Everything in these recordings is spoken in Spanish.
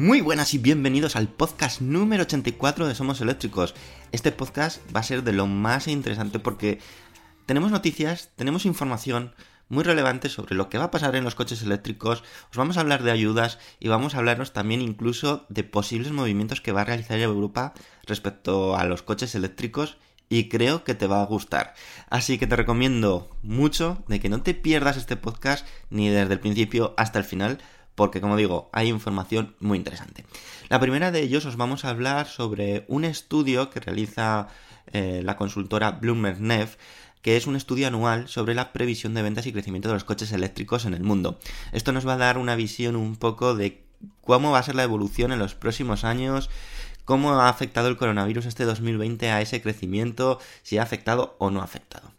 Muy buenas y bienvenidos al podcast número 84 de Somos Eléctricos. Este podcast va a ser de lo más interesante porque tenemos noticias, tenemos información muy relevante sobre lo que va a pasar en los coches eléctricos. Os vamos a hablar de ayudas y vamos a hablarnos también incluso de posibles movimientos que va a realizar Europa respecto a los coches eléctricos y creo que te va a gustar. Así que te recomiendo mucho de que no te pierdas este podcast ni desde el principio hasta el final porque como digo, hay información muy interesante. La primera de ellos os vamos a hablar sobre un estudio que realiza eh, la consultora Bloomberg Neff que es un estudio anual sobre la previsión de ventas y crecimiento de los coches eléctricos en el mundo. Esto nos va a dar una visión un poco de cómo va a ser la evolución en los próximos años, cómo ha afectado el coronavirus este 2020 a ese crecimiento, si ha afectado o no ha afectado.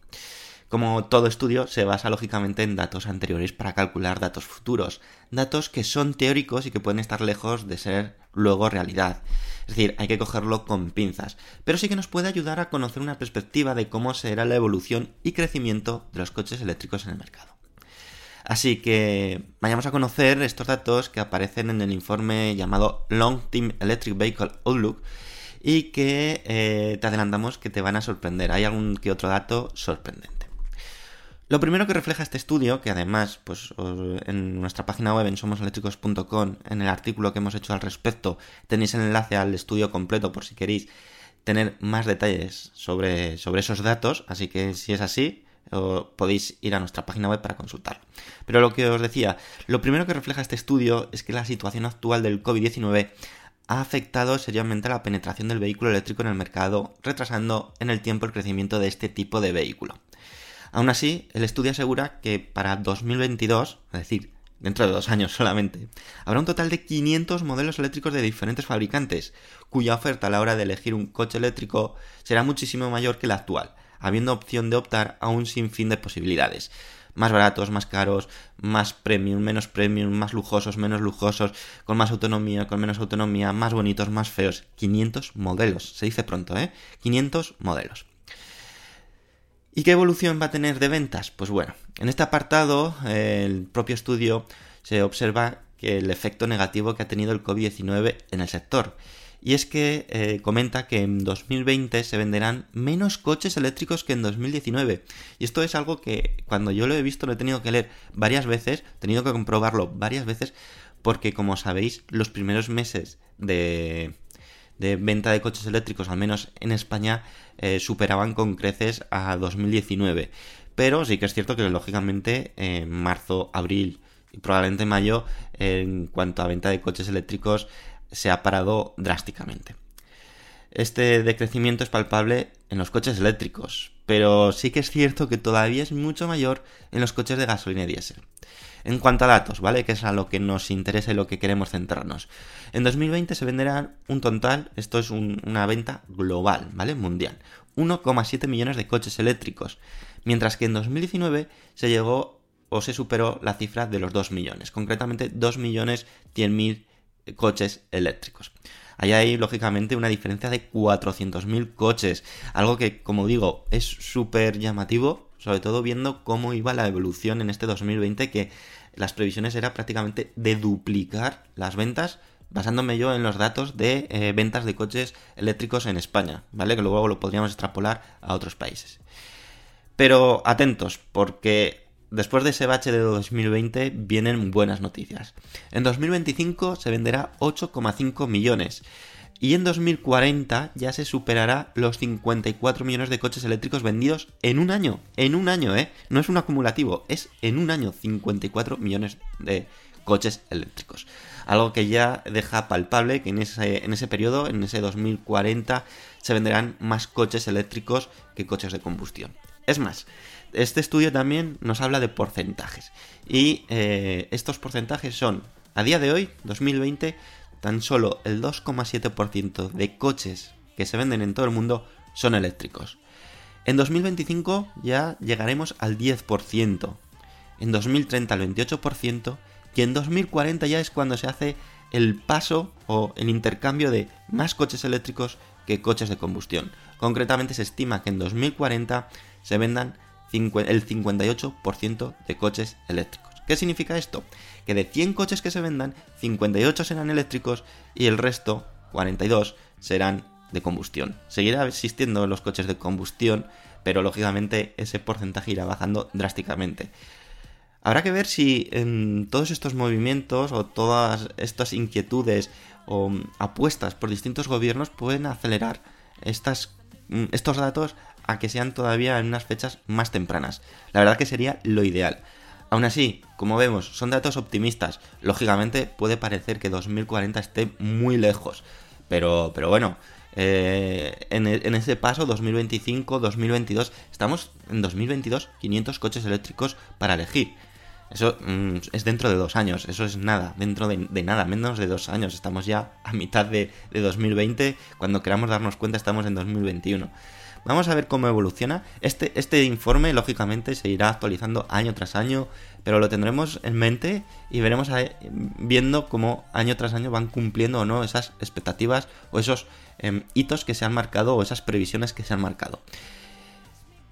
Como todo estudio, se basa lógicamente en datos anteriores para calcular datos futuros, datos que son teóricos y que pueden estar lejos de ser luego realidad. Es decir, hay que cogerlo con pinzas, pero sí que nos puede ayudar a conocer una perspectiva de cómo será la evolución y crecimiento de los coches eléctricos en el mercado. Así que vayamos a conocer estos datos que aparecen en el informe llamado Long Term Electric Vehicle Outlook y que eh, te adelantamos que te van a sorprender. Hay algún que otro dato sorprendente. Lo primero que refleja este estudio, que además, pues en nuestra página web en somoseléctricos.com, en el artículo que hemos hecho al respecto, tenéis el enlace al estudio completo por si queréis tener más detalles sobre, sobre esos datos, así que si es así, podéis ir a nuestra página web para consultarlo. Pero lo que os decía, lo primero que refleja este estudio es que la situación actual del COVID-19 ha afectado seriamente a la penetración del vehículo eléctrico en el mercado, retrasando en el tiempo el crecimiento de este tipo de vehículo. Aún así, el estudio asegura que para 2022, es decir, dentro de dos años solamente, habrá un total de 500 modelos eléctricos de diferentes fabricantes, cuya oferta a la hora de elegir un coche eléctrico será muchísimo mayor que la actual, habiendo opción de optar a un sinfín de posibilidades. Más baratos, más caros, más premium, menos premium, más lujosos, menos lujosos, con más autonomía, con menos autonomía, más bonitos, más feos. 500 modelos, se dice pronto, ¿eh? 500 modelos. ¿Y qué evolución va a tener de ventas? Pues bueno, en este apartado, el propio estudio se observa que el efecto negativo que ha tenido el COVID-19 en el sector. Y es que eh, comenta que en 2020 se venderán menos coches eléctricos que en 2019. Y esto es algo que cuando yo lo he visto lo he tenido que leer varias veces, he tenido que comprobarlo varias veces, porque como sabéis, los primeros meses de, de venta de coches eléctricos, al menos en España, eh, superaban con creces a 2019. Pero sí que es cierto que lógicamente en marzo, abril y probablemente mayo, en cuanto a venta de coches eléctricos, se ha parado drásticamente. Este decrecimiento es palpable en los coches eléctricos, pero sí que es cierto que todavía es mucho mayor en los coches de gasolina y diésel. En cuanto a datos, ¿vale? Que es a lo que nos interesa y lo que queremos centrarnos. En 2020 se venderán un total, esto es una venta global, ¿vale? Mundial. 1,7 millones de coches eléctricos. Mientras que en 2019 se llegó o se superó la cifra de los 2 millones. Concretamente 2 millones 100 mil coches eléctricos. Ahí hay, lógicamente, una diferencia de 400.000 coches. Algo que, como digo, es súper llamativo, sobre todo viendo cómo iba la evolución en este 2020, que las previsiones era prácticamente de duplicar las ventas, basándome yo en los datos de eh, ventas de coches eléctricos en España, ¿vale? Que luego lo podríamos extrapolar a otros países. Pero atentos, porque después de ese bache de 2020 vienen buenas noticias. En 2025 se venderá 8,5 millones y en 2040 ya se superará los 54 millones de coches eléctricos vendidos en un año. En un año, ¿eh? No es un acumulativo, es en un año 54 millones de coches eléctricos. Algo que ya deja palpable que en ese, en ese periodo, en ese 2040, se venderán más coches eléctricos que coches de combustión. Es más, este estudio también nos habla de porcentajes. Y eh, estos porcentajes son, a día de hoy, 2020, tan solo el 2,7% de coches que se venden en todo el mundo son eléctricos. En 2025 ya llegaremos al 10%, en 2030 al 28% y en 2040 ya es cuando se hace el paso o el intercambio de más coches eléctricos que coches de combustión. Concretamente se estima que en 2040 se vendan el 58% de coches eléctricos. ¿Qué significa esto? Que de 100 coches que se vendan, 58 serán eléctricos y el resto, 42, serán de combustión. Seguirá existiendo los coches de combustión, pero lógicamente ese porcentaje irá bajando drásticamente. Habrá que ver si en todos estos movimientos o todas estas inquietudes o apuestas por distintos gobiernos pueden acelerar estas, mm, estos datos a que sean todavía en unas fechas más tempranas. La verdad que sería lo ideal. Aún así, como vemos, son datos optimistas. Lógicamente puede parecer que 2040 esté muy lejos. Pero, pero bueno, eh, en, en, ese paso 2025-2022, estamos en 2022 500 coches eléctricos para elegir. Eso mm, es dentro de dos años, eso es nada, dentro de, nada, menos de dos años. Estamos ya a mitad de 2020, cuando queramos darnos cuenta estamos en 2021. Vamos a ver cómo evoluciona. Este, este informe, lógicamente, se irá actualizando año tras año, pero lo tendremos en mente y veremos viendo cómo año tras año van cumpliendo o no esas expectativas o esos em, hitos que se han marcado o esas previsiones que se han marcado.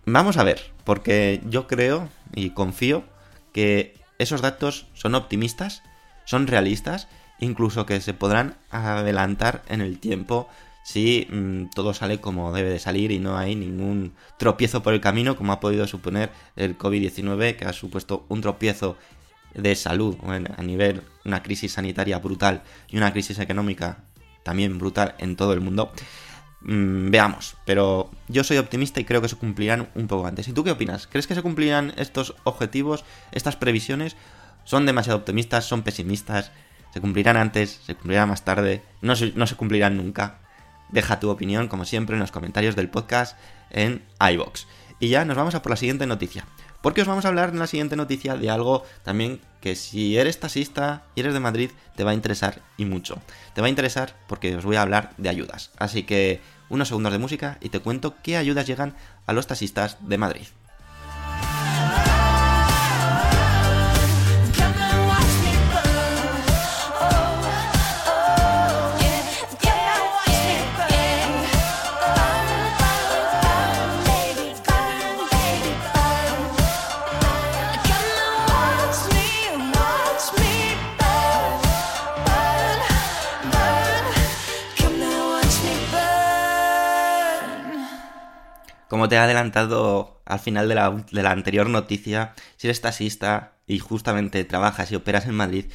Vamos a ver, porque yo creo y confío que esos datos son optimistas, son realistas, incluso que se podrán adelantar en el tiempo si mm, todo sale como debe de salir y no hay ningún tropiezo por el camino, como ha podido suponer el COVID-19, que ha supuesto un tropiezo de salud a nivel una crisis sanitaria brutal y una crisis económica también brutal en todo el mundo. Mm, veamos, pero yo soy optimista y creo que se cumplirán un poco antes. ¿Y tú qué opinas? ¿Crees que se cumplirán estos objetivos, estas previsiones? ¿Son demasiado optimistas? ¿Son pesimistas? ¿Se cumplirán antes? ¿Se cumplirán más tarde? ¿No no se cumplirán nunca? Deja tu opinión, como siempre, en los comentarios del podcast en iBox. Y ya nos vamos a por la siguiente noticia. Porque os vamos a hablar en la siguiente noticia de algo también que si eres taxista y eres de Madrid te va a interesar y mucho. Te va a interesar porque os voy a hablar de ayudas. Así que unos segundos de música y te cuento qué ayudas llegan a los taxistas de Madrid. Como te he adelantado al final de la, anterior noticia, si eres taxista y justamente trabajas y operas en Madrid,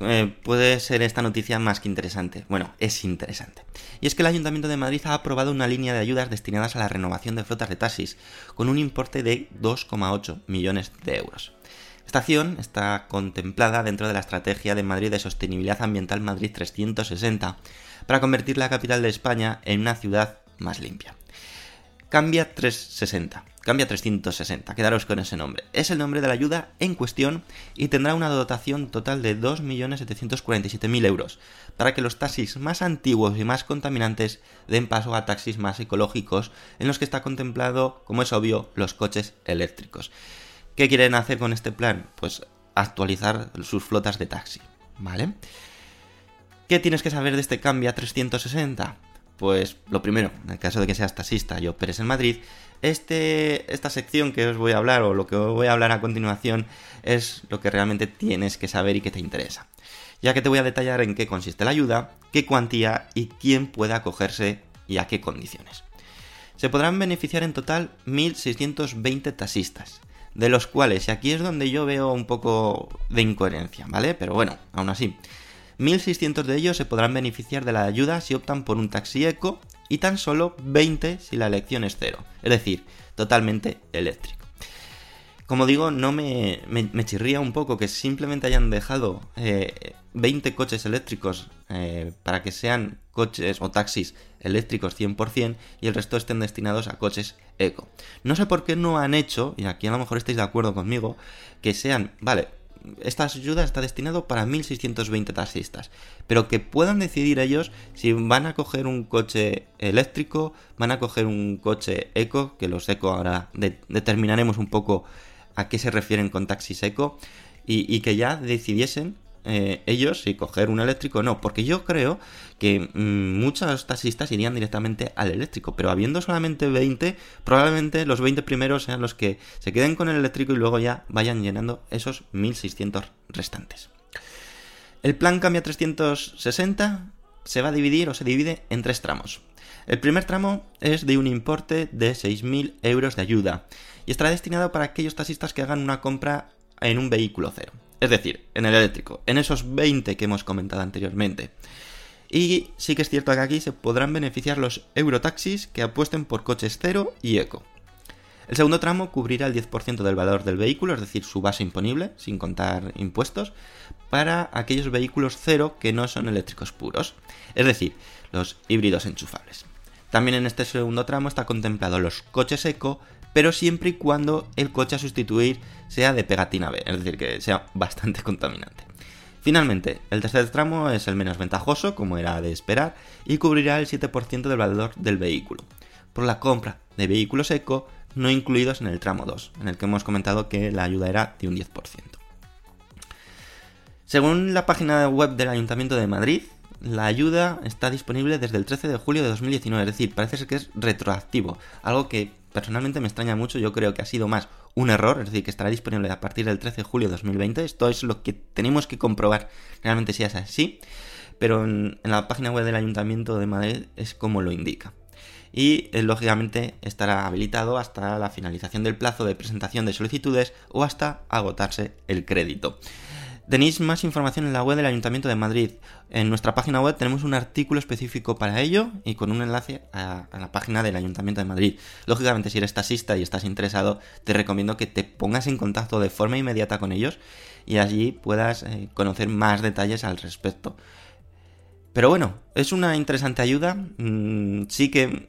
eh, puede ser esta noticia más que interesante. Bueno, es interesante. Y es que el Ayuntamiento de Madrid ha aprobado una línea de ayudas destinadas a la renovación de flotas de taxis, con un importe de 2,8 millones de euros. Esta acción está contemplada dentro de la Estrategia de Madrid de Sostenibilidad Ambiental Madrid 360, para convertir la capital de España en una ciudad más limpia. Cambia 360. Cambia 360, quedaros con ese nombre. Es el nombre de la ayuda en cuestión y tendrá una dotación total de 2.747.000 euros para que los taxis más antiguos y más contaminantes den paso a taxis más ecológicos en los que está contemplado, como es obvio, los coches eléctricos. ¿Qué quieren hacer con este plan? Pues actualizar sus flotas de taxi, ¿vale? ¿Qué tienes que saber de este Cambia 360? Pues lo primero, en el caso de que seas taxista y operes en Madrid, este, esta sección que os voy a hablar o lo que os voy a hablar a continuación es lo que realmente tienes que saber y que te interesa. Ya que te voy a detallar en qué consiste la ayuda, qué cuantía y quién puede acogerse y a qué condiciones. Se podrán beneficiar en total 1.620 taxistas, de los cuales, y aquí es donde yo veo un poco de incoherencia, ¿vale? Pero bueno, aún así, 1.600 de ellos se podrán beneficiar de la ayuda si optan por un taxi eco y tan solo 20 si la elección es cero, es decir, totalmente eléctrico. Como digo, no me, chirría un poco que simplemente hayan dejado 20 eh, coches eléctricos eh, para que sean coches o taxis eléctricos 100% y el resto estén destinados a coches eco. No sé por qué no han hecho, y aquí a lo mejor estáis de acuerdo conmigo, que sean, vale, esta ayuda está destinado para 1620 taxistas, pero que puedan decidir ellos si van a coger un coche eléctrico, van a coger un coche eco, que los eco ahora determinaremos un poco a qué se refieren con taxis eco, y que ya decidiesen eh, ellos si coger un eléctrico no, porque yo creo que mm, muchos taxistas irían directamente al eléctrico, pero habiendo solamente 20, probablemente los 20 primeros sean los que se queden con el eléctrico y luego ya vayan llenando esos 1600 restantes. El plan Cambia 360 se va a dividir o se divide en tres tramos. El primer tramo es de un importe de 6.000 euros de ayuda y estará destinado para aquellos taxistas que hagan una compra en un vehículo cero. Es decir, en el eléctrico, en esos 20 que hemos comentado anteriormente. Y sí que es cierto que aquí se podrán beneficiar los eurotaxis que apuesten por coches cero y eco. El segundo tramo cubrirá el 10% del valor del vehículo, es decir, su base imponible, sin contar impuestos, para aquellos vehículos cero que no son eléctricos puros, es decir, los híbridos enchufables. También en este segundo tramo está contemplado los coches eco, pero siempre y cuando el coche a sustituir sea de pegatina B, es decir, que sea bastante contaminante. Finalmente, el tercer tramo es el menos ventajoso, como era de esperar, y cubrirá el 7% del valor del vehículo, por la compra de vehículos eco no incluidos en el tramo 2, en el que hemos comentado que la ayuda era de un 10%. Según la página web del Ayuntamiento de Madrid, la ayuda está disponible desde el 13 de julio de 2019, es decir, parece ser que es retroactivo, algo que personalmente me extraña mucho, yo creo que ha sido más un error, es decir, que estará disponible a partir del 13 de julio de 2020, esto es lo que tenemos que comprobar realmente si es así, pero en, la página web del Ayuntamiento de Madrid es como lo indica. Y eh, lógicamente estará habilitado hasta la finalización del plazo de presentación de solicitudes o hasta agotarse el crédito. Tenéis más información en la web del Ayuntamiento de Madrid. En nuestra página web tenemos un artículo específico para ello y con un enlace a, la página del Ayuntamiento de Madrid. Lógicamente, si eres taxista y estás interesado, te recomiendo que te pongas en contacto de forma inmediata con ellos y allí puedas eh, conocer más detalles al respecto. Pero bueno, es una interesante ayuda. Mm, sí que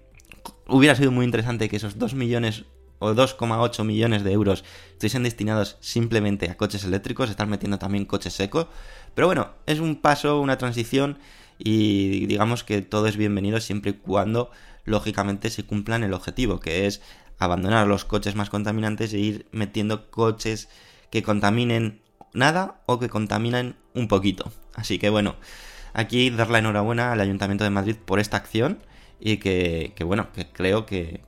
hubiera sido muy interesante que esos 2 millones o 2,8 millones de euros estuviesen destinados simplemente a coches eléctricos, están metiendo también coches secos. Pero bueno, es un paso, una transición y digamos que todo es bienvenido siempre y cuando lógicamente se cumplan el objetivo, que es abandonar los coches más contaminantes e ir metiendo coches que contaminen nada o que contaminen un poquito. Así que bueno, aquí dar la enhorabuena al Ayuntamiento de Madrid por esta acción y que, que bueno, que creo que,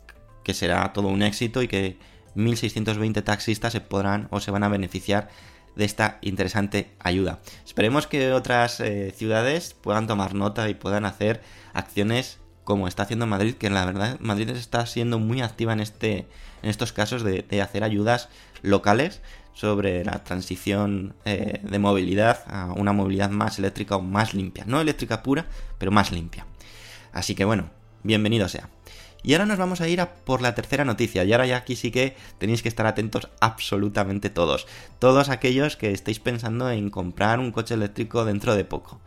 que será todo un éxito y que 1.620 taxistas se podrán o se van a beneficiar de esta interesante ayuda. Esperemos que otras eh, ciudades puedan tomar nota y puedan hacer acciones como está haciendo Madrid, que la verdad Madrid está siendo muy activa en, este, en estos casos de, hacer ayudas locales sobre la transición eh, de movilidad a una movilidad más eléctrica o más limpia. No eléctrica pura, pero más limpia. Así que bueno, bienvenido sea. Y ahora nos vamos a ir a por la tercera noticia. Y ahora ya aquí sí que tenéis que estar atentos absolutamente todos. Todos aquellos que estéis pensando en comprar un coche eléctrico dentro de poco.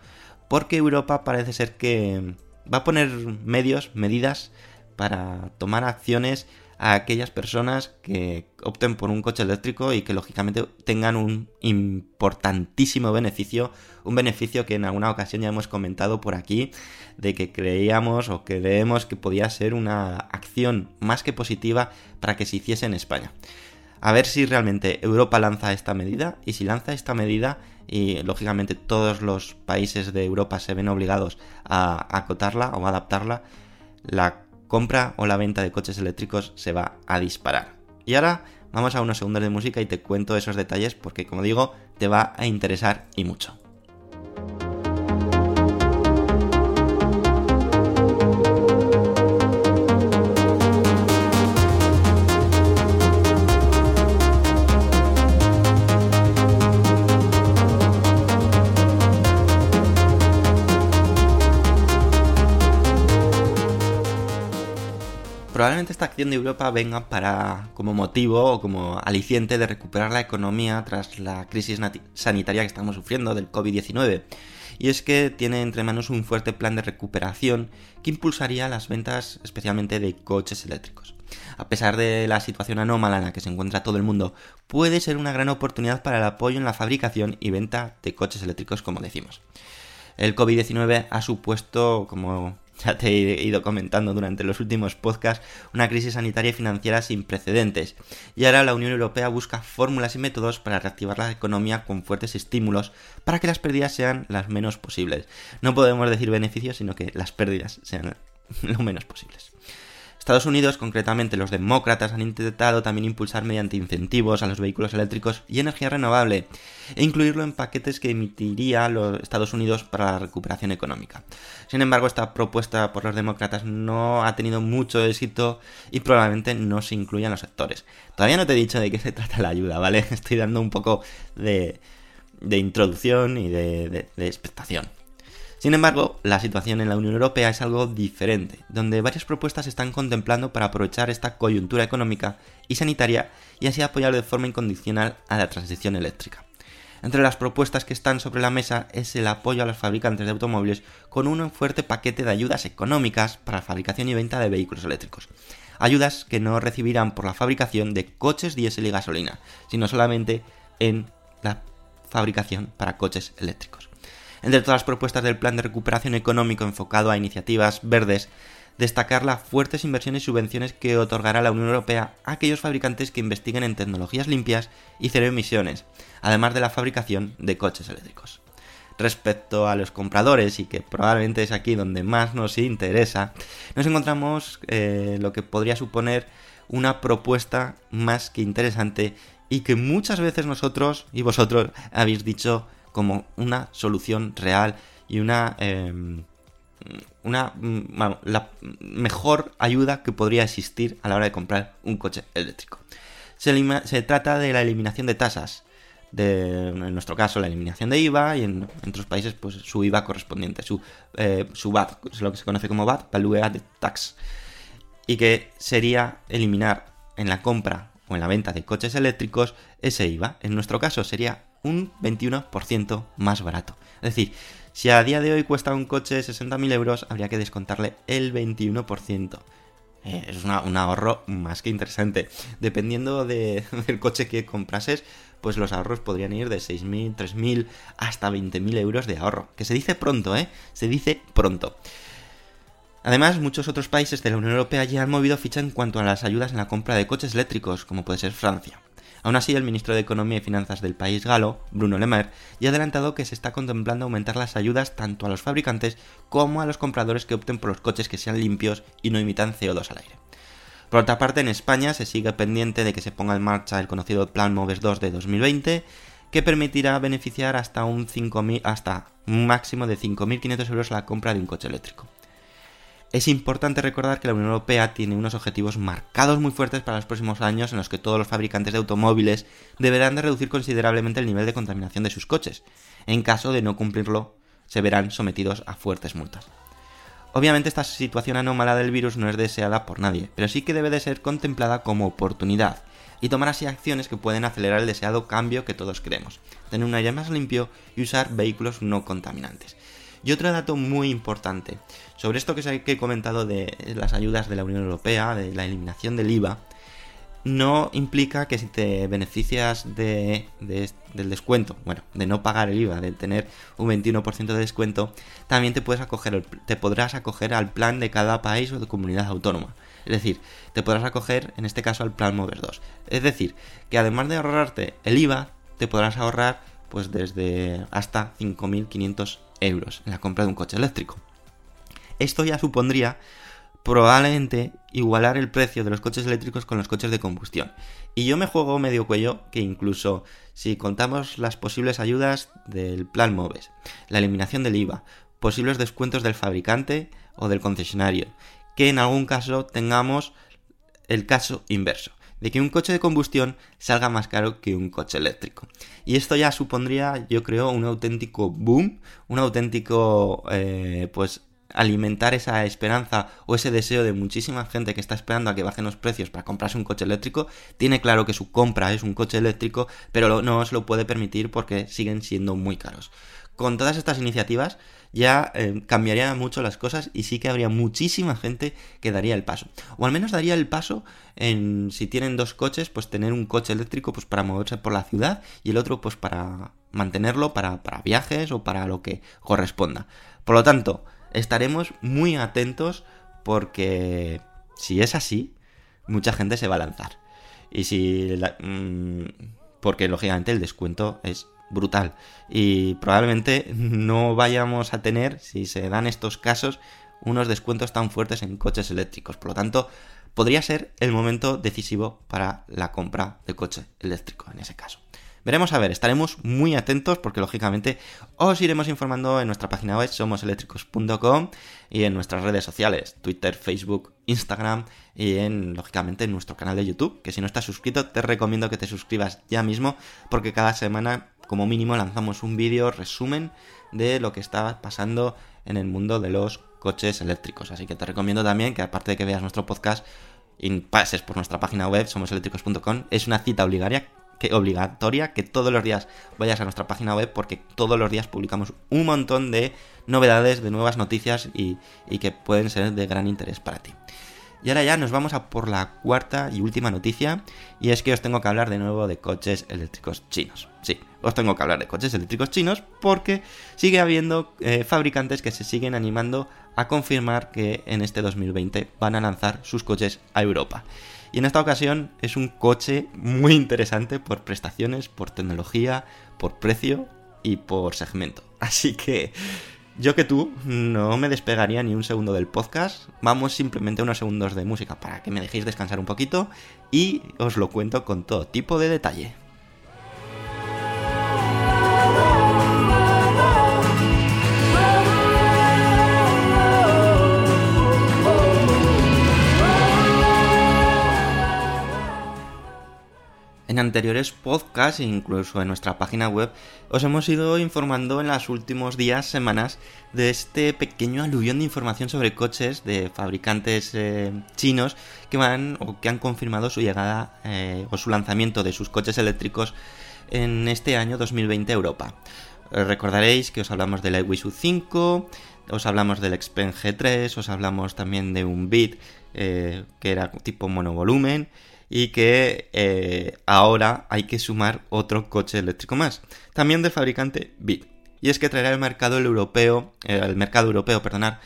Porque Europa parece ser que va a poner medios, medidas para tomar acciones a aquellas personas que opten por un coche eléctrico y que lógicamente tengan un importantísimo beneficio, un beneficio que en alguna ocasión ya hemos comentado por aquí, de que creíamos o creemos que podía ser una acción más que positiva para que se hiciese en España. A ver si realmente Europa lanza esta medida y si lanza esta medida y lógicamente todos los países de Europa se ven obligados a acotarla o adaptarla, la compra o la venta de coches eléctricos se va a disparar. Y ahora vamos a unos segundos de música y te cuento esos detalles porque como digo, te va a interesar y mucho. De Europa venga para como motivo o como aliciente de recuperar la economía tras la crisis sanitaria que estamos sufriendo del COVID-19. Y es que tiene entre manos un fuerte plan de recuperación que impulsaría las ventas especialmente de coches eléctricos. A pesar de la situación anómala en la que se encuentra todo el mundo, puede ser una gran oportunidad para el apoyo en la fabricación y venta de coches eléctricos, como decimos. El COVID-19 ha supuesto, como ya te he ido comentando durante los últimos podcasts, una crisis sanitaria y financiera sin precedentes. Y ahora la Unión Europea busca fórmulas y métodos para reactivar la economía con fuertes estímulos para que las pérdidas sean las menos posibles. No podemos decir beneficios, sino que las pérdidas sean lo menos posibles. Estados Unidos, concretamente los demócratas, han intentado también impulsar mediante incentivos a los vehículos eléctricos y energía renovable e incluirlo en paquetes que emitiría los Estados Unidos para la recuperación económica. Sin embargo, esta propuesta por los demócratas no ha tenido mucho éxito y probablemente no se incluya en los sectores. Todavía no te he dicho de qué se trata la ayuda, ¿vale? Estoy dando un poco de, introducción y de expectación. Sin embargo, la situación en la Unión Europea es algo diferente, donde varias propuestas se están contemplando para aprovechar esta coyuntura económica y sanitaria y así apoyar de forma incondicional a la transición eléctrica. Entre las propuestas que están sobre la mesa es el apoyo a los fabricantes de automóviles con un fuerte paquete de ayudas económicas para la fabricación y venta de vehículos eléctricos. Ayudas que no recibirán por la fabricación de coches diésel y gasolina, sino solamente en la fabricación para coches eléctricos. Entre todas las propuestas del plan de recuperación económico enfocado a iniciativas verdes, destacar las fuertes inversiones y subvenciones que otorgará la Unión Europea a aquellos fabricantes que investiguen en tecnologías limpias y cero emisiones, además de la fabricación de coches eléctricos. Respecto a los compradores, y que probablemente es aquí donde más nos interesa, nos encontramos eh, lo que podría suponer una propuesta más que interesante y que muchas veces nosotros y vosotros habéis dicho como una solución real y una, em, una mm, mejor ayuda que podría existir a la hora de comprar un coche eléctrico. Se, trata de la eliminación de tasas, de, en nuestro caso la eliminación de IVA y en, otros países pues su IVA correspondiente, su, eh, su VAT, es lo que se conoce como VAT, Value Added Tax, y que sería eliminar en la compra o en la venta de coches eléctricos ese IVA. En nuestro caso sería un 21% más barato. Es decir, si a día de hoy cuesta un coche 60.000 euros, habría que descontarle el 21%. Eh, es un ahorro más que interesante. Dependiendo del coche que comprases, pues los ahorros podrían ir de 6.000, 3.000 hasta 20.000 euros de ahorro. Que se dice pronto, ¿eh? Se dice pronto. Además, muchos otros países de la Unión Europea ya han movido ficha en cuanto a las ayudas en la compra de coches eléctricos, como puede ser Francia. Aún así, el ministro de Economía y Finanzas del país galo, Bruno Le Maire, ya ha adelantado que se está contemplando aumentar las ayudas tanto a los fabricantes como a los compradores que opten por los coches que sean limpios y no imitan CO2 al aire. Por otra parte, en España se sigue pendiente de que se ponga en marcha el conocido Plan Moves 2 de 2020, que permitirá beneficiar hasta un, 5, hasta un máximo de 5.500 euros la compra de un coche eléctrico. Es importante recordar que la Unión Europea tiene unos objetivos marcados muy fuertes para los próximos años en los que todos los fabricantes de automóviles deberán de reducir considerablemente el nivel de contaminación de sus coches. En caso de no cumplirlo, se verán sometidos a fuertes multas. Obviamente esta situación anómala del virus no es deseada por nadie, pero sí que debe de ser contemplada como oportunidad y tomar así acciones que pueden acelerar el deseado cambio que todos queremos, tener un aire más limpio y usar vehículos no contaminantes. Y otro dato muy importante, sobre esto que he comentado de las ayudas de la Unión Europea, de la eliminación del IVA, no implica que si te beneficias de, del descuento, bueno, de no pagar el IVA, de tener un 21% de descuento, también te, puedes te podrás acoger al plan de cada país o de comunidad autónoma. Es decir, te podrás acoger en este caso al plan Mover 2. Es decir, que además de ahorrarte el IVA, te podrás ahorrar pues desde hasta 5.500 euros en la compra de un coche eléctrico. Esto ya supondría probablemente igualar el precio de los coches eléctricos con los coches de combustión. Y yo me juego medio cuello que incluso si contamos las posibles ayudas del plan MOVES, la eliminación del IVA, posibles descuentos del fabricante o del concesionario, que en algún caso tengamos el caso inverso, de que un coche de combustión salga más caro que un coche eléctrico. Y esto ya supondría, yo creo, un auténtico boom, un auténtico, eh, pues, alimentar esa esperanza o ese deseo de muchísima gente que está esperando a que bajen los precios para comprarse un coche eléctrico, tiene claro que su compra es un coche eléctrico, pero no se lo puede permitir porque siguen siendo muy caros. Con todas estas iniciativas ya eh, cambiaría mucho las cosas y sí que habría muchísima gente que daría el paso. O al menos daría el paso en si tienen dos coches, pues tener un coche eléctrico pues para moverse por la ciudad y el otro pues para mantenerlo para, para viajes o para lo que corresponda. Por lo tanto, estaremos muy atentos porque si es así, mucha gente se va a lanzar. Y si... Mm, porque lógicamente el descuento es brutal. Y probablemente no vayamos a tener, si se dan estos casos, unos descuentos tan fuertes en coches eléctricos. Por lo tanto, podría ser el momento decisivo para la compra de coche eléctrico en ese caso. Veremos a ver, estaremos muy atentos porque lógicamente os iremos informando en nuestra página web somoseléctricos.com y en nuestras redes sociales, Twitter, Facebook, Instagram y en lógicamente en nuestro canal de YouTube, que si no estás suscrito te recomiendo que te suscribas ya mismo porque cada semana como mínimo lanzamos un vídeo resumen de lo que está pasando en el mundo de los coches eléctricos. Así que te recomiendo también que aparte de que veas nuestro podcast pases por nuestra página web somoseléctricos.com, es una cita obligatoria que, obligatoria que todos los días vayas a nuestra página web porque todos los días publicamos un montón de novedades, de nuevas noticias y, y que pueden ser de gran interés para ti. Y ahora ya nos vamos a por la cuarta y última noticia, y es que os tengo que hablar de nuevo de coches eléctricos chinos. Sí, os tengo que hablar de coches eléctricos chinos porque sigue habiendo eh, fabricantes que se siguen animando a confirmar que en este 2020 van a lanzar sus coches a Europa. Y en esta ocasión es un coche muy interesante por prestaciones, por tecnología, por precio y por segmento. Así que yo que tú no me despegaría ni un segundo del podcast. Vamos simplemente unos segundos de música para que me dejéis descansar un poquito y os lo cuento con todo tipo de detalle. Anteriores podcasts e incluso en nuestra página web os hemos ido informando en los últimos días, semanas, de este pequeño aluvión de información sobre coches de fabricantes eh, chinos que van o que han confirmado su llegada eh, o su lanzamiento de sus coches eléctricos en este año 2020 a Europa. Eh, recordaréis que os hablamos del iWisu 5, os hablamos del Xpeng G3, os hablamos también de un Bit que era tipo monovolumen y que eh, ahora hay que sumar otro coche eléctrico más, también del fabricante BIT. Y es que traerá al mercado europeo, eh, el mercado europeo, perdonar,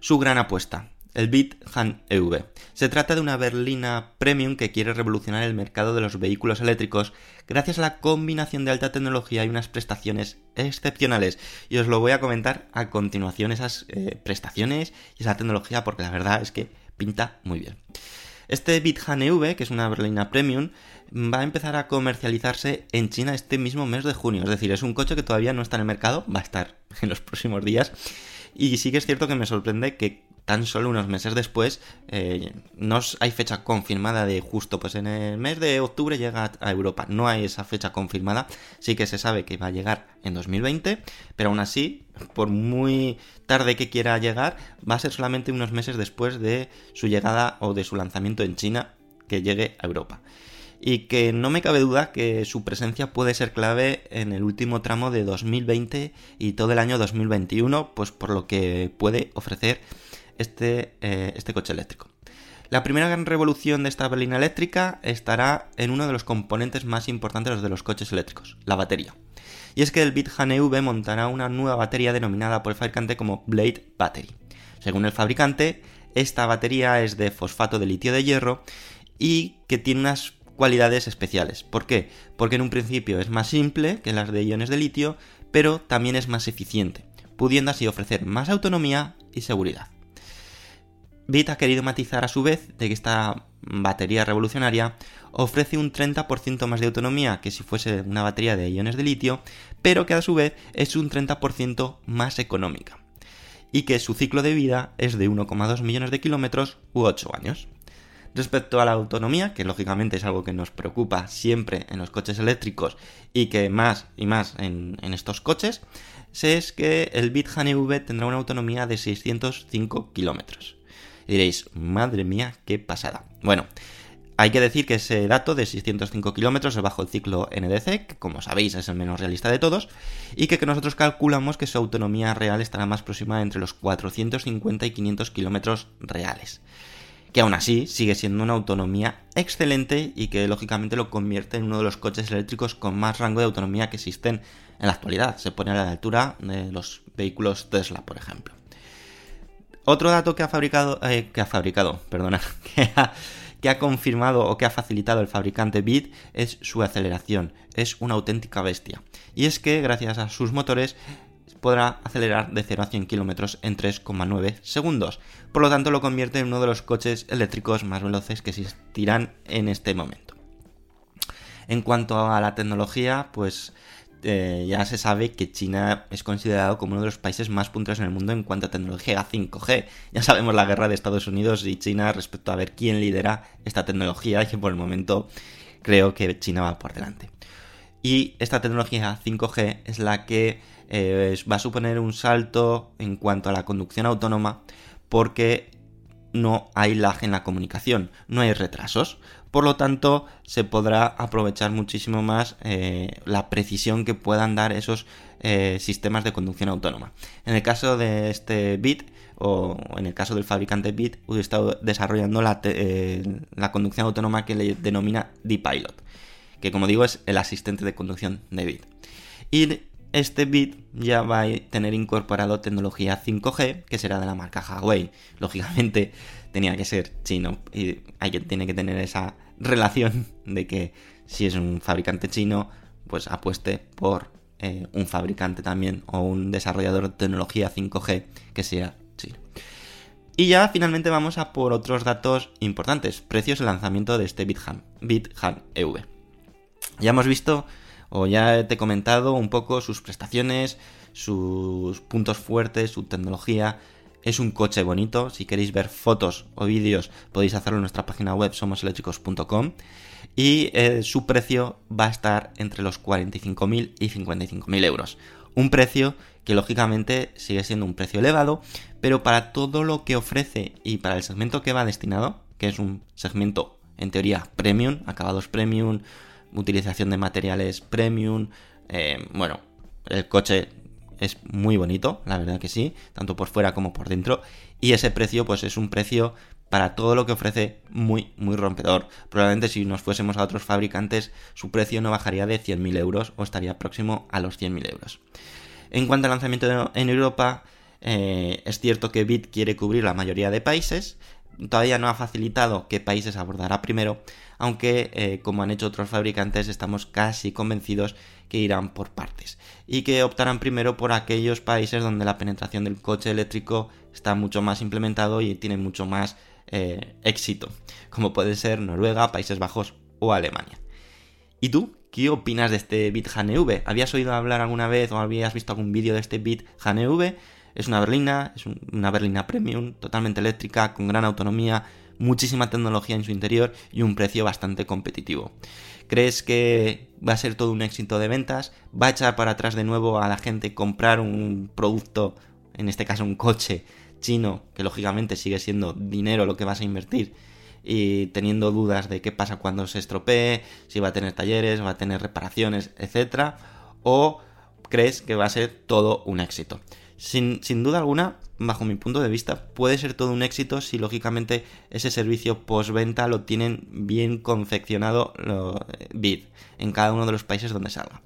su gran apuesta, el BIT Han EV. Se trata de una berlina premium que quiere revolucionar el mercado de los vehículos eléctricos gracias a la combinación de alta tecnología y unas prestaciones excepcionales. Y os lo voy a comentar a continuación esas eh, prestaciones y esa tecnología porque la verdad es que pinta muy bien. Este BitHan EV, que es una berlina premium, va a empezar a comercializarse en China este mismo mes de junio. Es decir, es un coche que todavía no está en el mercado, va a estar en los próximos días. Y sí que es cierto que me sorprende que tan solo unos meses después eh, no hay fecha confirmada de justo, pues en el mes de octubre llega a Europa. No hay esa fecha confirmada. Sí que se sabe que va a llegar en 2020, pero aún así, por muy tarde que quiera llegar, va a ser solamente unos meses después de su llegada o de su lanzamiento en China que llegue a Europa y que no me cabe duda que su presencia puede ser clave en el último tramo de 2020 y todo el año 2021, pues por lo que puede ofrecer este, eh, este coche eléctrico. La primera gran revolución de esta berlina eléctrica estará en uno de los componentes más importantes de los coches eléctricos, la batería. Y es que el BitHan EV montará una nueva batería denominada por el fabricante como Blade Battery. Según el fabricante, esta batería es de fosfato de litio de hierro y que tiene unas cualidades especiales. ¿Por qué? Porque en un principio es más simple que las de iones de litio, pero también es más eficiente, pudiendo así ofrecer más autonomía y seguridad. BIT ha querido matizar a su vez de que esta batería revolucionaria ofrece un 30% más de autonomía que si fuese una batería de iones de litio, pero que a su vez es un 30% más económica y que su ciclo de vida es de 1,2 millones de kilómetros u 8 años. Respecto a la autonomía, que lógicamente es algo que nos preocupa siempre en los coches eléctricos y que más y más en, estos coches, es que el Bit EV tendrá una autonomía de 605 kilómetros. Diréis, madre mía, qué pasada. Bueno, hay que decir que ese dato de 605 kilómetros es bajo el ciclo NDC, que como sabéis es el menos realista de todos, y que, que nosotros calculamos que su autonomía real estará más próxima entre los 450 y 500 kilómetros reales que aún así sigue siendo una autonomía excelente y que lógicamente lo convierte en uno de los coches eléctricos con más rango de autonomía que existen en la actualidad. Se pone a la altura de los vehículos Tesla, por ejemplo. Otro dato que ha fabricado, eh, que ha fabricado, perdona, que ha, confirmado o que ha facilitado el fabricante BID es su aceleración. Es una auténtica bestia. Y es que gracias a sus motores podrá acelerar de 0 a 100 km en 3,9 segundos. Por lo tanto, lo convierte en uno de los coches eléctricos más veloces que existirán en este momento. En cuanto a la tecnología, pues eh, ya se sabe que China es considerado como uno de los países más punteros en el mundo en cuanto a tecnología 5G. Ya sabemos la guerra de Estados Unidos y China respecto a ver quién lidera esta tecnología y que por el momento creo que China va por delante. Y esta tecnología 5G es la que eh, va a suponer un salto en cuanto a la conducción autónoma porque no hay lag en la comunicación, no hay retrasos. Por lo tanto, se podrá aprovechar muchísimo más eh, la precisión que puedan dar esos eh, sistemas de conducción autónoma. En el caso de este bit, o en el caso del fabricante BIT, he estado desarrollando la, la conducción autónoma que le denomina D-Pilot, que como digo es el asistente de conducción de BIT. Y este bit ya va a tener incorporado tecnología 5G, que será de la marca Huawei. Lógicamente tenía que ser chino y hay tiene que tener esa relación de que si es un fabricante chino, pues apueste por eh, un fabricante también o un desarrollador de tecnología 5G que sea chino. Y ya finalmente vamos a por otros datos importantes, precios de lanzamiento de este BitHan, BitHan EV. Ya hemos visto o ya te he comentado un poco sus prestaciones, sus puntos fuertes, su tecnología. Es un coche bonito, si queréis ver fotos o vídeos podéis hacerlo en nuestra página web somoseléctricos.com y eh, su precio va a estar entre los 45.000 y 55.000 euros. Un precio que lógicamente sigue siendo un precio elevado, pero para todo lo que ofrece y para el segmento que va destinado, que es un segmento en teoría premium, acabados premium, utilización de materiales premium. Eh, bueno, el coche es muy bonito, la verdad que sí, tanto por fuera como por dentro. Y ese precio, pues es un precio para todo lo que ofrece muy, muy rompedor. Probablemente si nos fuésemos a otros fabricantes, su precio no bajaría de 100.000 euros o estaría próximo a los 100.000 euros. En cuanto al lanzamiento en Europa, eh, es cierto que BIT quiere cubrir la mayoría de países, todavía no ha facilitado qué países abordará primero, aunque eh, como han hecho otros fabricantes estamos casi convencidos que irán por partes y que optarán primero por aquellos países donde la penetración del coche eléctrico está mucho más implementado y tiene mucho más eh, éxito, como puede ser Noruega, Países Bajos o Alemania. ¿Y tú? ¿Qué opinas de este Bit EV? ¿Habías oído hablar alguna vez o habías visto algún vídeo de este Bit EV? Es una berlina, es una berlina premium, totalmente eléctrica, con gran autonomía, muchísima tecnología en su interior y un precio bastante competitivo. ¿Crees que va a ser todo un éxito de ventas? ¿Va a echar para atrás de nuevo a la gente comprar un producto, en este caso un coche chino, que lógicamente sigue siendo dinero lo que vas a invertir? y teniendo dudas de qué pasa cuando se estropee, si va a tener talleres, va a tener reparaciones, etcétera, o crees que va a ser todo un éxito. Sin, duda alguna, bajo mi punto de vista, puede ser todo un éxito si lógicamente ese servicio postventa lo tienen bien confeccionado eh, BID en cada uno de los países donde salga.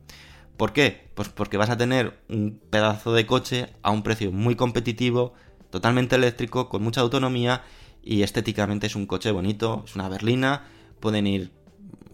¿Por qué? Pues porque vas a tener un pedazo de coche a un precio muy competitivo, totalmente eléctrico, con mucha autonomía y estéticamente es un coche bonito, es una berlina, pueden ir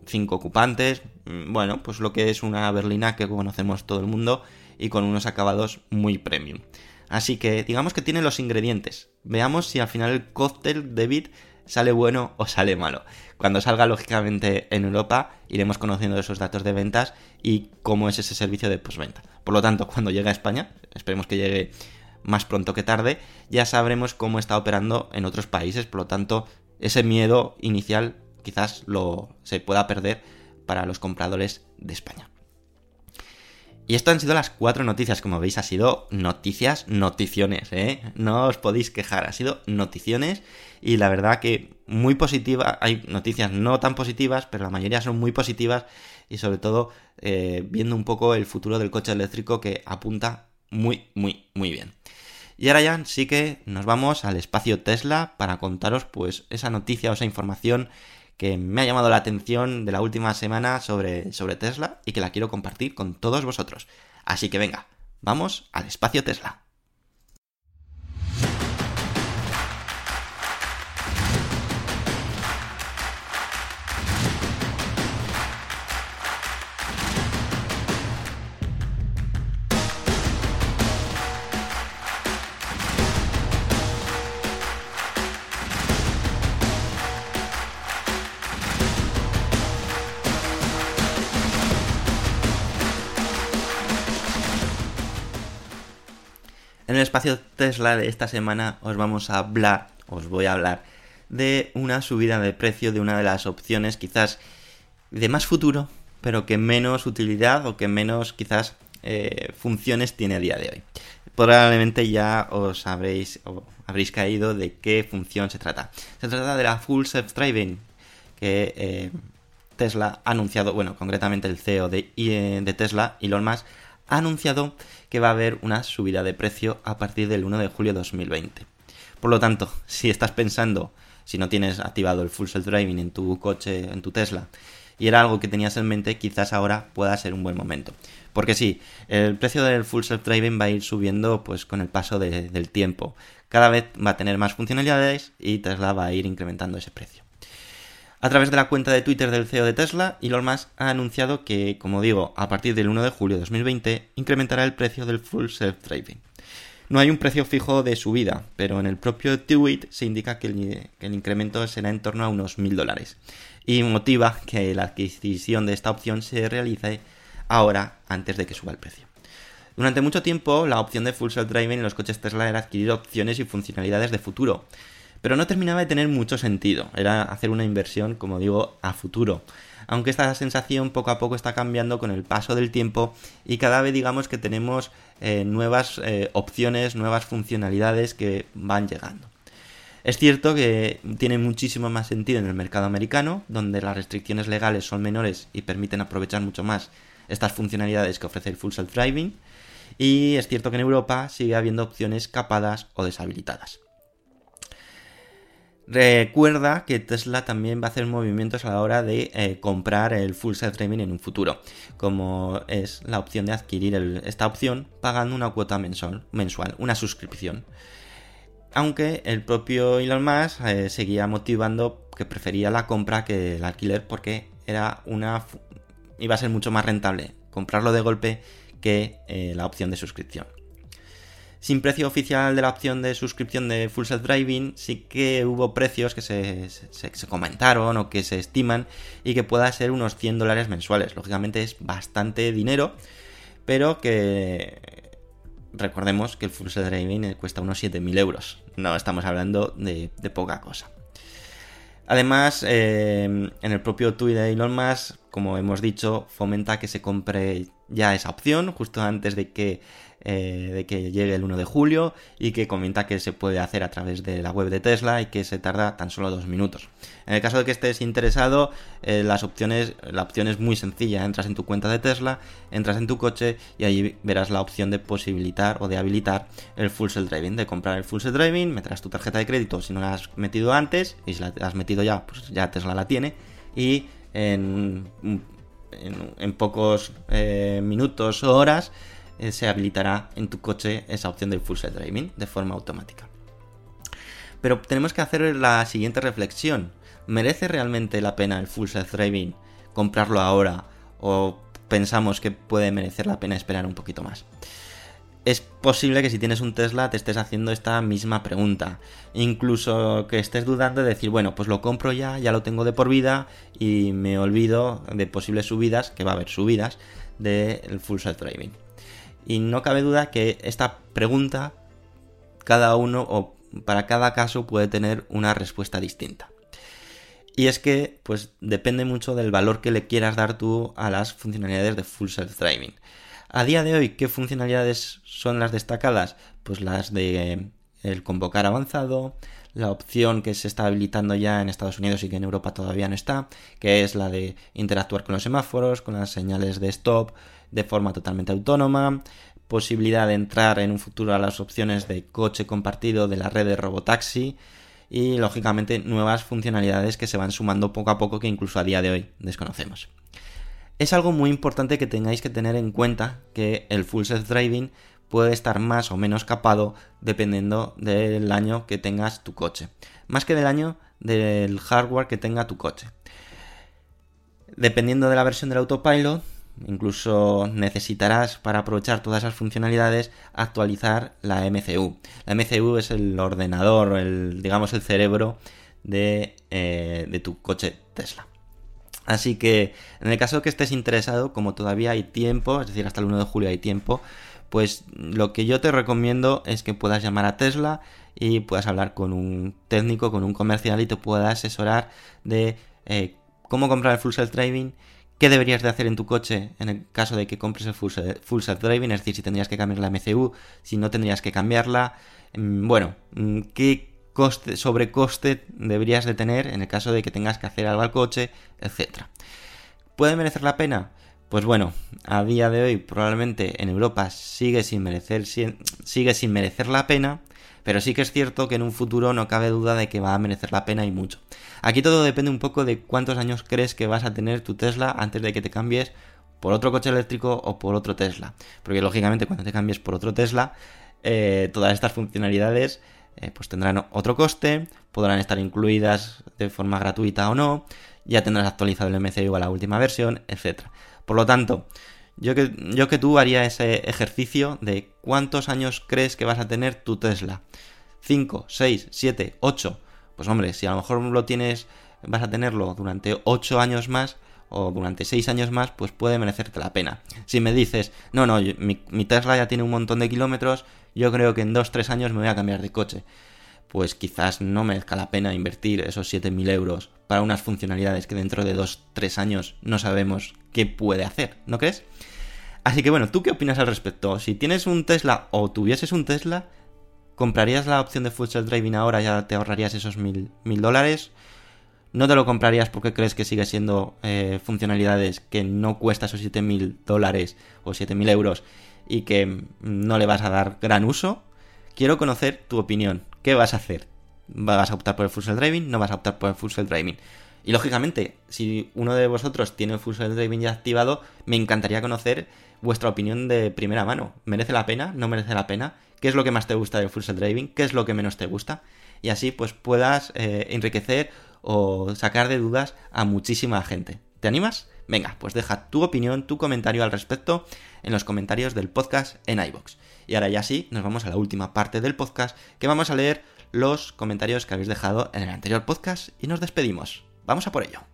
cinco ocupantes, mm, bueno, pues lo que es una berlina que conocemos todo el mundo y con unos acabados muy premium. Así que digamos que tiene los ingredientes. Veamos si al final el cóctel de Bit sale bueno o sale malo. Cuando salga, lógicamente, en Europa, iremos conociendo esos datos de ventas y cómo es ese servicio de postventa. Por lo tanto, cuando llegue a España, esperemos que llegue más pronto que tarde, ya sabremos cómo está operando en otros países. Por lo tanto, ese miedo inicial quizás lo se pueda perder para los compradores de España. Y esto han sido las cuatro noticias, como veis, ha sido noticias, noticiones, ¿eh? No os podéis quejar, ha sido noticiones y la verdad que muy positiva, hay noticias no tan positivas, pero la mayoría son muy positivas y sobre todo eh, viendo un poco el futuro del coche eléctrico que apunta muy, muy, muy bien. Y ahora ya sí que nos vamos al espacio Tesla para contaros pues esa noticia o esa información que me ha llamado la atención de la última semana sobre, sobre Tesla y que la quiero compartir con todos vosotros. Así que venga, vamos al espacio Tesla. En el espacio Tesla de esta semana os vamos a hablar, os voy a hablar de una subida de precio de una de las opciones quizás de más futuro, pero que menos utilidad o que menos quizás eh, funciones tiene a día de hoy. Probablemente ya os habréis, o habréis caído de qué función se trata. Se trata de la Full Self Driving que eh, Tesla ha anunciado, bueno, concretamente el CEO de, de Tesla, Elon Musk, ha anunciado que va a haber una subida de precio a partir del 1 de julio de 2020. Por lo tanto, si estás pensando, si no tienes activado el Full Self Driving en tu coche, en tu Tesla, y era algo que tenías en mente, quizás ahora pueda ser un buen momento. Porque sí, el precio del Full Self Driving va a ir subiendo pues con el paso del tiempo. Cada vez va a tener más funcionalidades y Tesla va a ir incrementando ese precio. A través de la cuenta de Twitter del CEO de Tesla, Elon Musk ha anunciado que, como digo, a partir del 1 de julio de 2020 incrementará el precio del Full Self-Driving. No hay un precio fijo de subida, pero en el propio tweet se indica que el, incremento será en torno a unos 1.000 dólares y motiva que la adquisición de esta opción se realice ahora antes de que suba el precio. Durante mucho tiempo, la opción de Full Self-Driving en los coches Tesla era adquirir opciones y funcionalidades de futuro, pero no terminaba de tener mucho sentido, era hacer una inversión, como digo, a futuro. Aunque esta sensación poco a poco está cambiando con el paso del tiempo y cada vez digamos que tenemos eh, nuevas eh, opciones, nuevas funcionalidades que van llegando. Es cierto que tiene muchísimo más sentido en el mercado americano, donde las restricciones legales son menores y permiten aprovechar mucho más estas funcionalidades que ofrece el Full Self Driving. Y es cierto que en Europa sigue habiendo opciones capadas o deshabilitadas. Recuerda que Tesla también va a hacer movimientos a la hora de eh, comprar el Full Self Driving en un futuro, como es la opción de adquirir esta opción pagando una cuota mensual, mensual, una suscripción. Aunque el propio Elon Musk eh, seguía motivando que prefería la compra que el alquiler porque era una iba a ser mucho más rentable comprarlo de golpe que eh, la opción de suscripción sin precio oficial de la opción de suscripción de Full Self Driving, sí que hubo precios que se, comentaron o que se estiman y que pueda ser unos 100 dólares mensuales. Lógicamente es bastante dinero, pero que recordemos que el Full Self Driving cuesta unos 7.000 euros. No estamos hablando de, poca cosa. Además, eh, en el propio tweet de Elon Musk, como hemos dicho, fomenta que se compre ya esa opción justo antes de que eh, de que llegue el 1 de julio y que comenta que se puede hacer a través de la web de Tesla y que se tarda tan solo dos minutos. En el caso de que estés interesado, eh, las opciones, la opción es muy sencilla. Entras en tu cuenta de Tesla, entras en tu coche y ahí verás la opción de posibilitar o de habilitar el Full Self Driving, de comprar el Full Self Driving, meterás tu tarjeta de crédito si no la has metido antes y si la has metido ya, pues ya Tesla la tiene y en, en, pocos eh, minutos o horas se habilitará en tu coche esa opción del Full Self Driving de forma automática. Pero tenemos que hacer la siguiente reflexión. ¿Merece realmente la pena el Full Self Driving comprarlo ahora o pensamos que puede merecer la pena esperar un poquito más? es posible que si tienes un Tesla te estés haciendo esta misma pregunta. Incluso que estés dudando de decir, bueno, pues lo compro ya, ya lo tengo de por vida y me olvido de posibles subidas, que va a haber subidas, del full self driving. Y no cabe duda que esta pregunta, cada uno o para cada caso puede tener una respuesta distinta. Y es que, pues depende mucho del valor que le quieras dar tú a las funcionalidades de full self driving. A día de hoy, ¿qué funcionalidades son las destacadas? Pues las de eh, el convocar avanzado, la opción que se está habilitando ya en Estados Unidos y que en Europa todavía no está, que es la de interactuar con los semáforos, con las señales de stop de forma totalmente autónoma, posibilidad de entrar en un futuro a las opciones de coche compartido de la red de Robotaxi y lógicamente nuevas funcionalidades que se van sumando poco a poco que incluso a día de hoy desconocemos es algo muy importante que tengáis que tener en cuenta que el full self driving puede estar más o menos capado dependiendo del año que tengas tu coche. Más que del año del hardware que tenga tu coche. Dependiendo de la versión del autopilot, incluso necesitarás para aprovechar todas esas funcionalidades actualizar la MCU. La MCU es el ordenador, el, digamos el cerebro de, eh, de tu coche Tesla. Así que en el caso que estés interesado, como todavía hay tiempo, es decir, hasta el 1 de julio hay tiempo, pues lo que yo te recomiendo es que puedas llamar a Tesla y puedas hablar con un técnico, con un comercial y te pueda asesorar de eh, cómo comprar el full self driving, qué deberías de hacer en tu coche en el caso de que compres el full self driving, es decir, si tendrías que cambiar la MCU, si no tendrías que cambiarla, mm, bueno, mm, qué coste, sobrecoste deberías de tener en el caso de que tengas que hacer algo al coche, etc. ¿Puede merecer la pena? Pues bueno, a día de hoy probablemente en Europa sigue sin merecer, sigue sin merecer la pena, pero sí que es cierto que en un futuro no cabe duda de que va a merecer la pena y mucho. Aquí todo depende un poco de cuántos años crees que vas a tener tu Tesla antes de que te cambies por otro coche eléctrico o por otro Tesla. Porque lógicamente cuando te cambies por otro Tesla, eh, todas estas funcionalidades eh, pues tendrán otro coste, podrán estar incluidas de forma gratuita o no, ya tendrás actualizado el MCU a la última versión, etc. Por lo tanto, yo que, yo que tú haría ese ejercicio de cuántos años crees que vas a tener tu Tesla. 5, 6, 7, 8. Pues hombre, si a lo mejor lo tienes, vas a tenerlo durante 8 años más, o durante 6 años más, pues puede merecerte la pena. Si me dices, no, no, mi, mi, Tesla ya tiene un montón de kilómetros, yo creo que en 2-3 años me voy a cambiar de coche. Pues quizás no merezca la pena invertir esos 7.000 euros para unas funcionalidades que dentro de 2-3 años no sabemos qué puede hacer, ¿no crees? Así que bueno, ¿tú qué opinas al respecto? Si tienes un Tesla o tuvieses un Tesla, ¿comprarías la opción de Full Self Driving ahora? ¿Ya te ahorrarías esos mil, mil dólares? no te lo comprarías porque crees que sigue siendo eh, funcionalidades que no cuesta esos 7.000 dólares o 7.000 euros y que no le vas a dar gran uso, quiero conocer tu opinión. ¿Qué vas a hacer? ¿Vas a optar por el Full Self Driving? ¿No vas a optar por el Full Self Driving? Y lógicamente, si uno de vosotros tiene el Full Self Driving ya activado, me encantaría conocer vuestra opinión de primera mano. ¿Merece la pena? ¿No merece la pena? ¿Qué es lo que más te gusta del Full Self Driving? ¿Qué es lo que menos te gusta? Y así pues puedas eh, enriquecer o sacar de dudas a muchísima gente. ¿Te animas? Venga, pues deja tu opinión, tu comentario al respecto en los comentarios del podcast en iBox. Y ahora ya sí, nos vamos a la última parte del podcast, que vamos a leer los comentarios que habéis dejado en el anterior podcast y nos despedimos. Vamos a por ello.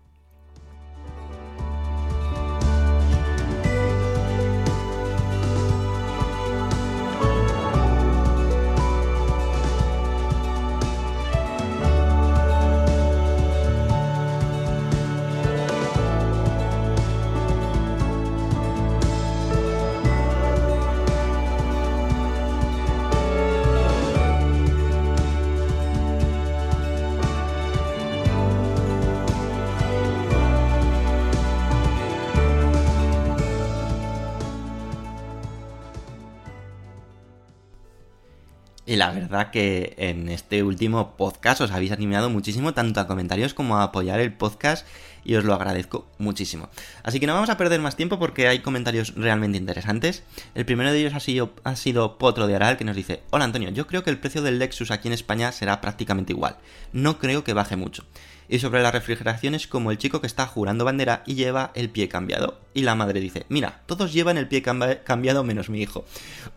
Verdad que en este último podcast os habéis animado muchísimo, tanto a comentarios como a apoyar el podcast, y os lo agradezco muchísimo. Así que no vamos a perder más tiempo porque hay comentarios realmente interesantes. El primero de ellos ha sido, ha sido Potro de Aral, que nos dice: Hola Antonio, yo creo que el precio del Lexus aquí en España será prácticamente igual. No creo que baje mucho. Y sobre la refrigeración es como el chico que está jurando bandera y lleva el pie cambiado. Y la madre dice, mira, todos llevan el pie cambiado menos mi hijo.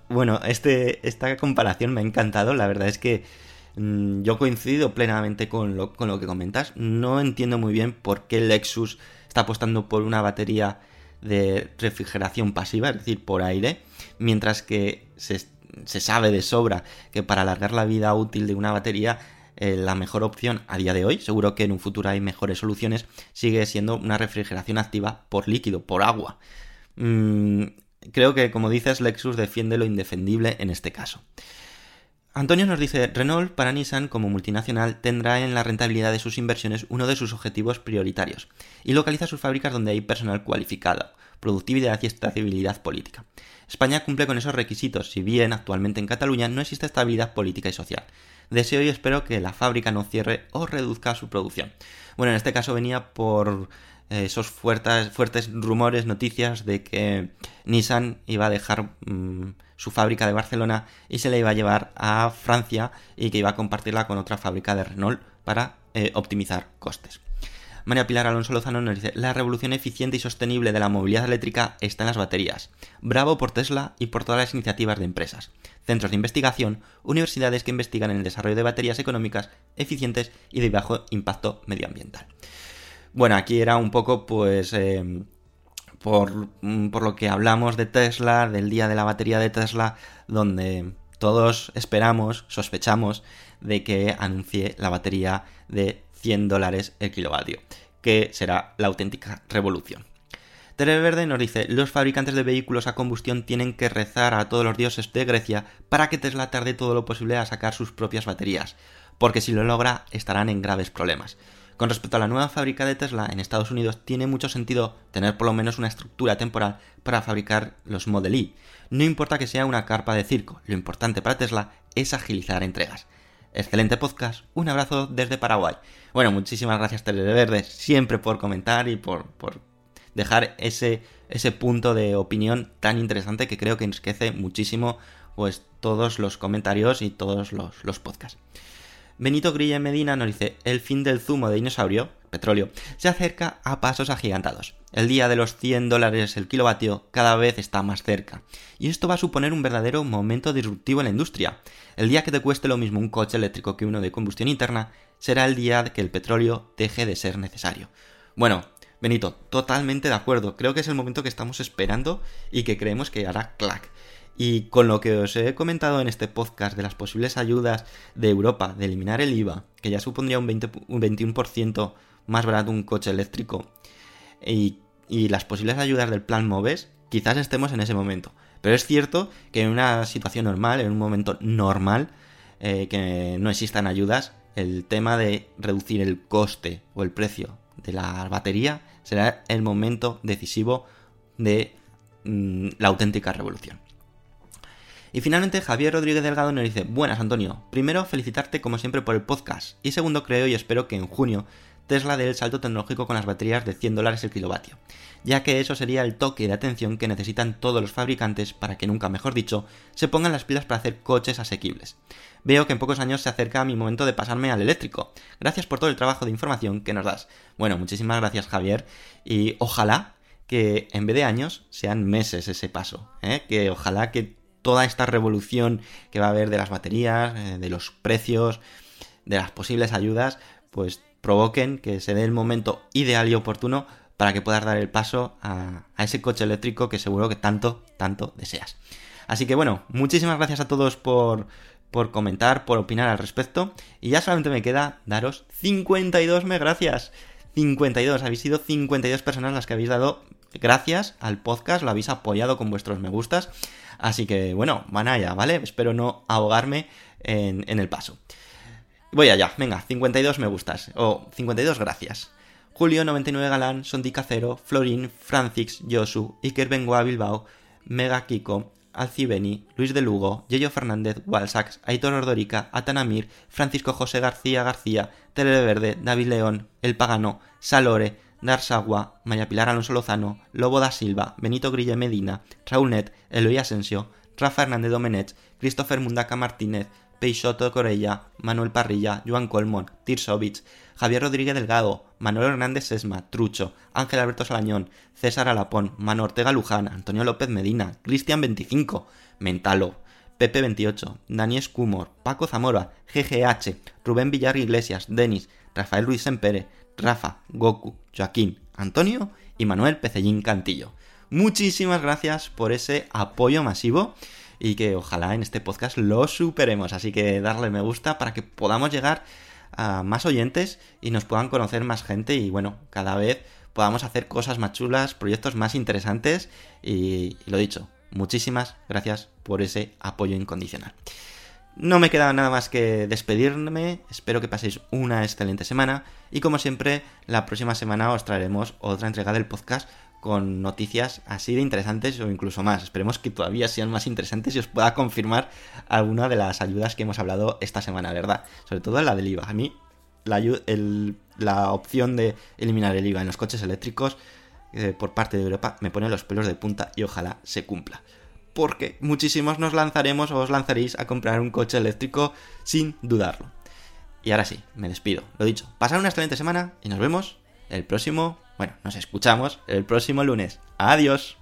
Bueno, este, esta comparación me ha encantado, la verdad es que mm, yo coincido plenamente con lo, con lo que comentas. No entiendo muy bien por qué Lexus está apostando por una batería de refrigeración pasiva, es decir, por aire, mientras que se, sabe de sobra que para alargar la vida útil de una batería eh, la mejor opción a día de hoy, seguro que en un futuro hay mejores soluciones, sigue siendo una refrigeración activa por líquido, por agua. Mm, creo que, como dices, Lexus defiende lo indefendible en este caso. Antonio nos dice, Renault para Nissan como multinacional tendrá en la rentabilidad de sus inversiones uno de sus objetivos prioritarios y localiza sus fábricas donde hay personal cualificado, productividad y estabilidad política. España cumple con esos requisitos, si bien actualmente en Cataluña no existe estabilidad política y social. Deseo y espero que la fábrica no cierre o reduzca su producción. Bueno, en este caso venía por eh, esos fuertes, fuertes rumores, noticias de que Nissan iba a dejar... Mm, su fábrica de Barcelona y se la iba a llevar a Francia y que iba a compartirla con otra fábrica de Renault para eh, optimizar costes. María Pilar Alonso Lozano nos dice, la revolución eficiente y sostenible de la movilidad eléctrica está en las baterías. Bravo por Tesla y por todas las iniciativas de empresas, centros de investigación, universidades que investigan en el desarrollo de baterías económicas, eficientes y de bajo impacto medioambiental. Bueno, aquí era un poco pues... Eh, Mm, por, lo que hablamos de Tesla, del día de la batería de Tesla, donde todos esperamos, sospechamos de que anuncie la batería de 100 dólares el kilovatio, que será la auténtica revolución. Verde nos dice, los fabricantes de vehículos a combustión tienen que rezar a todos los dioses de Grecia para que Tesla tarde todo lo posible a sacar sus propias baterías, porque si lo logra estarán en graves problemas. Con respecto a la nueva fábrica de Tesla en Estados Unidos, tiene mucho sentido tener por lo menos una estructura temporal para fabricar los Model Y. No importa que sea una carpa de circo, lo importante para Tesla es agilizar entregas. Excelente podcast, un abrazo desde Paraguay. Bueno, muchísimas gracias Verde, siempre por comentar y por, dejar ese, ese punto de opinión tan interesante que creo que enriquece muchísimo pues todos los comentarios y todos los, los podcasts. Benito Grilla Medina nos dice, el fin del zumo de dinosaurio, petróleo, se acerca a pasos agigantados. El día de los 100 dólares el kilovatio cada vez está más cerca. Y esto va a suponer un verdadero momento disruptivo en la industria. El día que te cueste lo mismo un coche eléctrico que uno de combustión interna, será el día que el petróleo deje de ser necesario. Bueno, Benito, totalmente de acuerdo. Creo que es el momento que estamos esperando y que creemos que hará clac. Y con lo que os he comentado en este podcast de las posibles ayudas de Europa de eliminar el IVA, que ya supondría un, 21% más barato un coche eléctrico, y, las posibles ayudas del plan MOVES, quizás estemos en ese momento. Pero es cierto que en una situación normal, en un momento normal, eh, que no existan ayudas, el tema de reducir el coste o el precio de la batería será el momento decisivo de mm, la auténtica revolución. Y finalmente Javier Rodríguez Delgado nos dice, buenas Antonio, primero felicitarte como siempre por el podcast y segundo creo y espero que en junio Tesla dé el salto tecnológico con las baterías de 100 dólares el kilovatio, ya que eso sería el toque de atención que necesitan todos los fabricantes para que nunca mejor dicho se pongan las pilas para hacer coches asequibles. Veo que en pocos años se acerca mi momento de pasarme al eléctrico. Gracias por todo el trabajo de información que nos das. Bueno, muchísimas gracias Javier y ojalá que en vez de años sean meses ese paso, ¿eh? que ojalá que toda esta revolución que va a haber de las baterías, eh, de los precios, de las posibles ayudas, pues provoquen que se dé el momento ideal y oportuno para que puedas dar el paso a, ese coche eléctrico que seguro que tanto, tanto deseas. Así que bueno, muchísimas gracias a todos por, por comentar, por opinar al respecto. Y ya solamente me queda daros 52 me gracias. 52, habéis sido 52 personas las que habéis dado gracias al podcast, lo habéis apoyado con vuestros me gustas. Así que bueno, van allá, ¿vale? Espero no ahogarme en, el paso. Voy allá, venga, 52 me gustas, o 52 gracias. Julio 99 Galán, Sondica Cero, Florín, Francix, Josu, Iker Bengoa Bilbao, Mega Kiko, Alcibeni, Luis de Lugo, Yello Fernández, Walsax, Aitor Ordorica, Atanamir, Francisco José García García, Televerde, David León, El Pagano, Salore, Darsagua, Maya Pilar Alonso Lozano, Lobo da Silva, Benito Grille Medina, Raúl Net, Eloy Asensio, Rafa Hernández Domenech, Christopher Mundaca Martínez, Peixoto Corella, Manuel Parrilla, Joan Colmon, Tirsovich, Javier Rodríguez Delgado, Manuel Hernández Sesma, Trucho, Ángel Alberto Salañón, César Alapón, Mano Ortega Luján, Antonio López Medina, Cristian 25, Mentalo, Pepe 28, Dani Escumor, Paco Zamora, GGH, Rubén Villar Iglesias, Denis, Rafael Ruiz Sempere, Rafa, Goku, Joaquín, Antonio y Manuel Pecellín Cantillo. Muchísimas gracias por ese apoyo masivo y que ojalá en este podcast lo superemos. Así que darle me gusta para que podamos llegar a más oyentes y nos puedan conocer más gente y bueno, cada vez podamos hacer cosas más chulas, proyectos más interesantes y, y lo dicho, muchísimas gracias por ese apoyo incondicional. No me queda nada más que despedirme, espero que paséis una excelente semana y como siempre la próxima semana os traeremos otra entrega del podcast con noticias así de interesantes o incluso más. Esperemos que todavía sean más interesantes y os pueda confirmar alguna de las ayudas que hemos hablado esta semana, ¿verdad? Sobre todo la del IVA. A mí la, la opción de eliminar el IVA en los coches eléctricos eh, por parte de Europa me pone los pelos de punta y ojalá se cumpla. Porque muchísimos nos lanzaremos o os lanzaréis a comprar un coche eléctrico sin dudarlo. Y ahora sí, me despido. Lo dicho, pasad una excelente semana y nos vemos el próximo bueno, nos escuchamos el próximo lunes. Adiós.